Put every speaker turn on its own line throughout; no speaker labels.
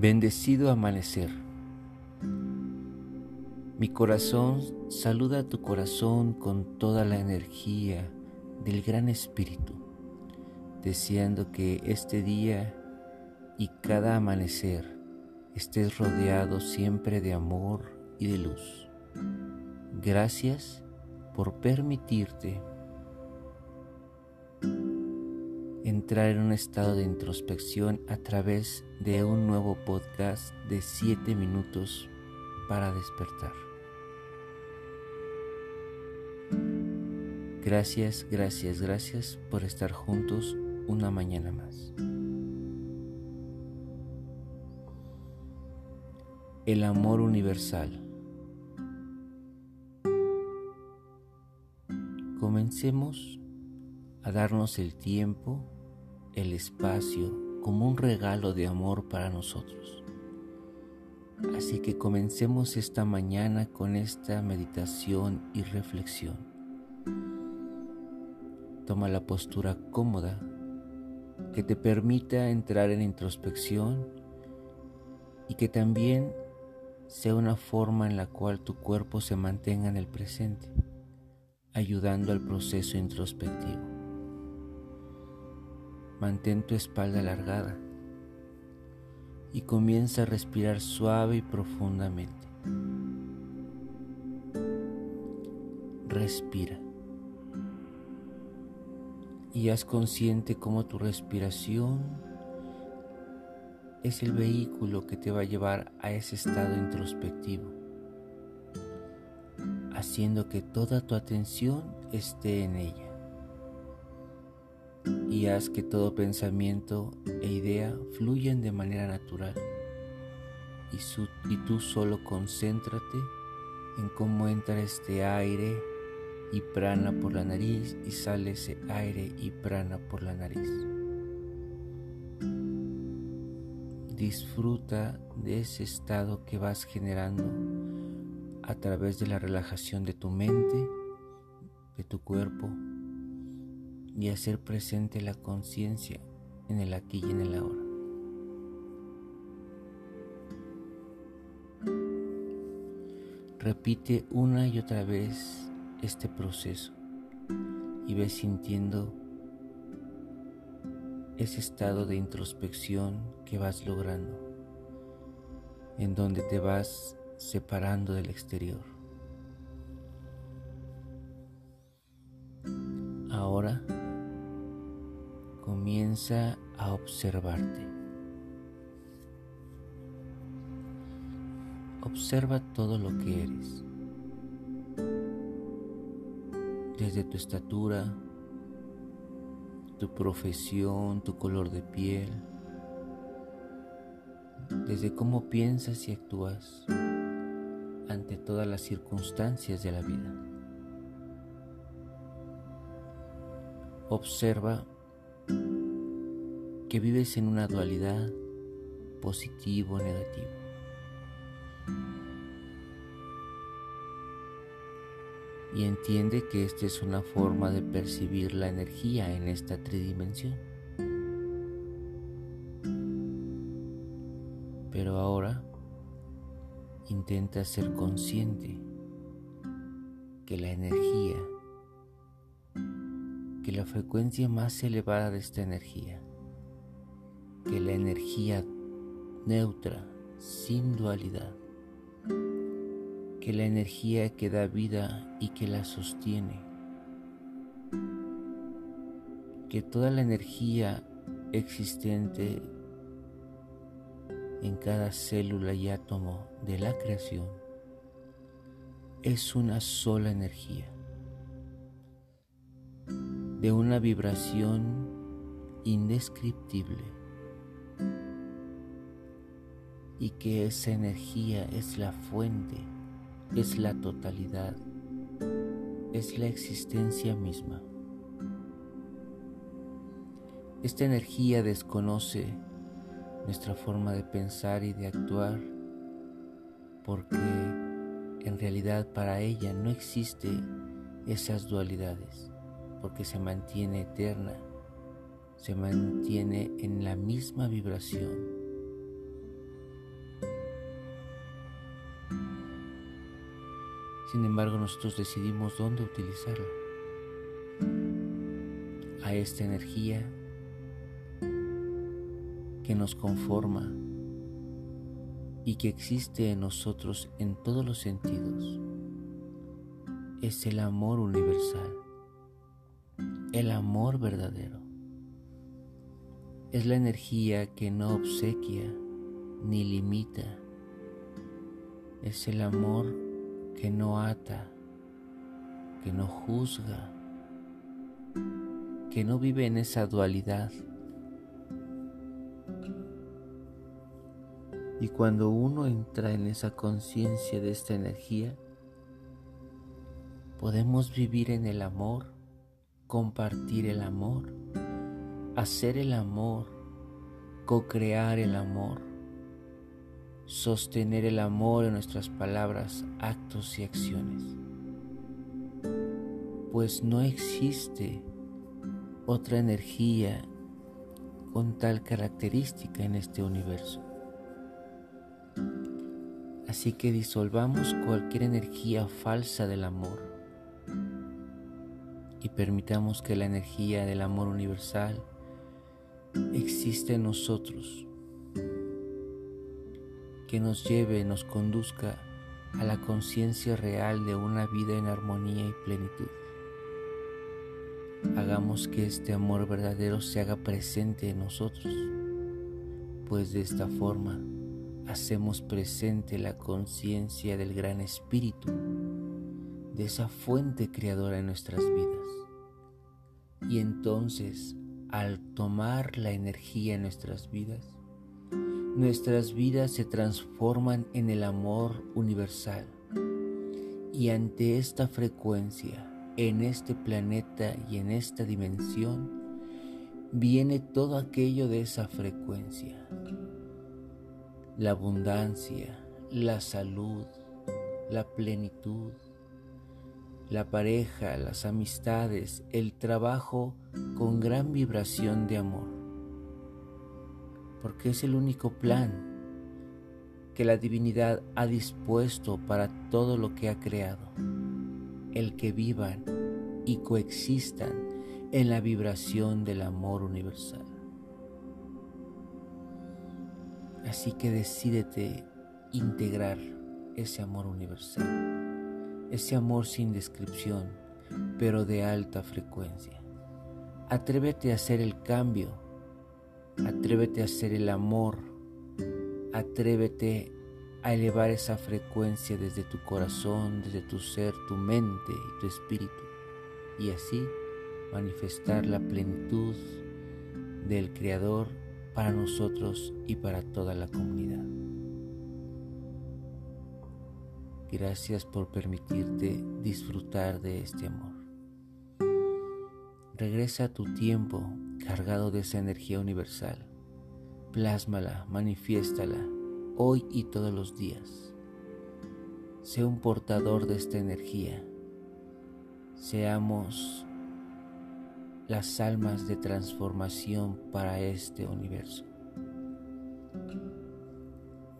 Bendecido amanecer. Mi corazón saluda a tu corazón con toda la energía del Gran Espíritu, deseando que este día y cada amanecer estés rodeado siempre de amor y de luz. Gracias por permitirte entrar en un estado de introspección a través de un nuevo podcast de 7 minutos para despertar. Gracias, gracias, gracias por estar juntos una mañana más. El amor universal. Comencemos a darnos el tiempo el espacio como un regalo de amor para nosotros. Así que comencemos esta mañana con esta meditación y reflexión. Toma la postura cómoda que te permita entrar en introspección y que también sea una forma en la cual tu cuerpo se mantenga en el presente, ayudando al proceso introspectivo. Mantén tu espalda alargada y comienza a respirar suave y profundamente. Respira. Y haz consciente cómo tu respiración es el vehículo que te va a llevar a ese estado introspectivo, haciendo que toda tu atención esté en ella y haz que todo pensamiento e idea fluyan de manera natural. Y, tú solo concéntrate en cómo entra este aire y prana por la nariz y sale ese aire y prana por la nariz. Disfruta de ese estado que vas generando a través de la relajación de tu mente, de tu cuerpo y hacer presente la conciencia en el aquí y en el ahora. Repite una y otra vez este proceso y ve sintiendo ese estado de introspección que vas logrando, en donde te vas separando del exterior. Ahora comienza a observarte. Observa todo lo que eres, desde tu estatura, tu profesión, tu color de piel, desde cómo piensas y actúas ante todas las circunstancias de la vida. Observa que vives en una dualidad positivo-negativo. Y entiende que esta es una forma de percibir la energía en esta tridimensión. Pero ahora intenta ser consciente que la energía, que la frecuencia más elevada de esta energía que la energía neutra, sin dualidad, que la energía que da vida y que la sostiene, que toda la energía existente en cada célula y átomo de la creación es una sola energía, de una vibración indescriptible y que esa energía es la fuente, es la totalidad, es la existencia misma. Esta energía desconoce nuestra forma de pensar y de actuar porque en realidad para ella no existe esas dualidades porque se mantiene eterna, se mantiene en la misma vibración Sin embargo, nosotros decidimos dónde utilizarla. A esta energía que nos conforma y que existe en nosotros en todos los sentidos. Es el amor universal, el amor verdadero. Es la energía que no obsequia ni limita. Es el amor que no ata, que no juzga, que no vive en esa dualidad. Y cuando uno entra en esa conciencia de esta energía, podemos vivir en el amor, compartir el amor hacer el amor, co-crear el amor, sostener el amor en nuestras palabras, actos y acciones. Pues no existe otra energía con tal característica en este universo. Así que disolvamos cualquier energía falsa del amor y permitamos que la energía del amor universal existe en nosotros, que nos lleve, nos conduzca a la conciencia real de una vida en armonía y plenitud. Hagamos que este amor verdadero se haga presente en nosotros, pues de esta forma hacemos presente la conciencia del gran espíritu, de esa fuente creadora en nuestras vidas. Y entonces al tomar la energía en nuestras vidas, nuestras vidas se transforman en el amor universal. Y ante esta frecuencia, en este planeta y en esta dimensión, viene todo aquello de esa frecuencia. La abundancia, la salud, la plenitud, la pareja, las amistades, el trabajo con gran vibración de amor. Porque es el único plan que la divinidad ha dispuesto para todo lo que ha creado. El que vivan y coexistan en la vibración del amor universal. Así que decídete integrar ese amor universal ese amor sin descripción, pero de alta frecuencia. Atrévete a hacer el cambio, atrévete a hacer el amor, atrévete a elevar esa frecuencia desde tu corazón, desde tu ser, tu mente y tu espíritu, y así manifestar la plenitud del Creador para nosotros y para toda la comunidad. Gracias por permitirte disfrutar de este amor. Regresa a tu tiempo cargado de esa energía universal. Plásmala, manifiéstala, hoy y todos los días. Sé un portador de esta energía. Seamos las almas de transformación para este universo.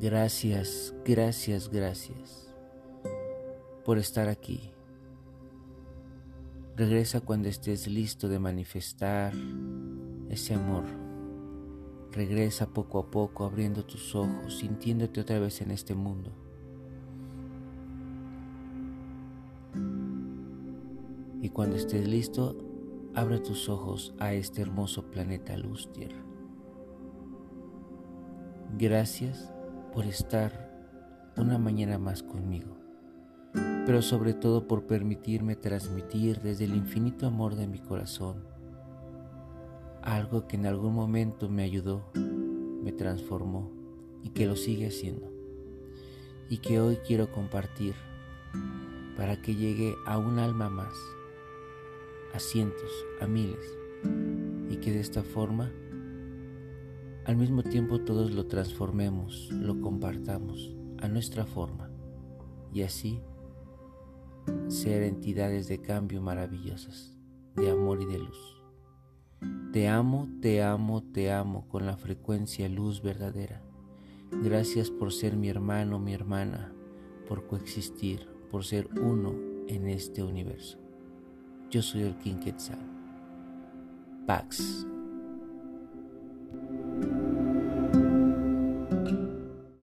Gracias, gracias, gracias por estar aquí. Regresa cuando estés listo de manifestar ese amor. Regresa poco a poco abriendo tus ojos, sintiéndote otra vez en este mundo. Y cuando estés listo, abre tus ojos a este hermoso planeta luz tierra. Gracias por estar una mañana más conmigo pero sobre todo por permitirme transmitir desde el infinito amor de mi corazón algo que en algún momento me ayudó, me transformó y que lo sigue haciendo y que hoy quiero compartir para que llegue a un alma más, a cientos, a miles y que de esta forma al mismo tiempo todos lo transformemos, lo compartamos a nuestra forma y así ser entidades de cambio maravillosas, de amor y de luz. Te amo, te amo, te amo con la frecuencia luz verdadera. Gracias por ser mi hermano, mi hermana, por coexistir, por ser uno en este universo. Yo soy el King. Pax.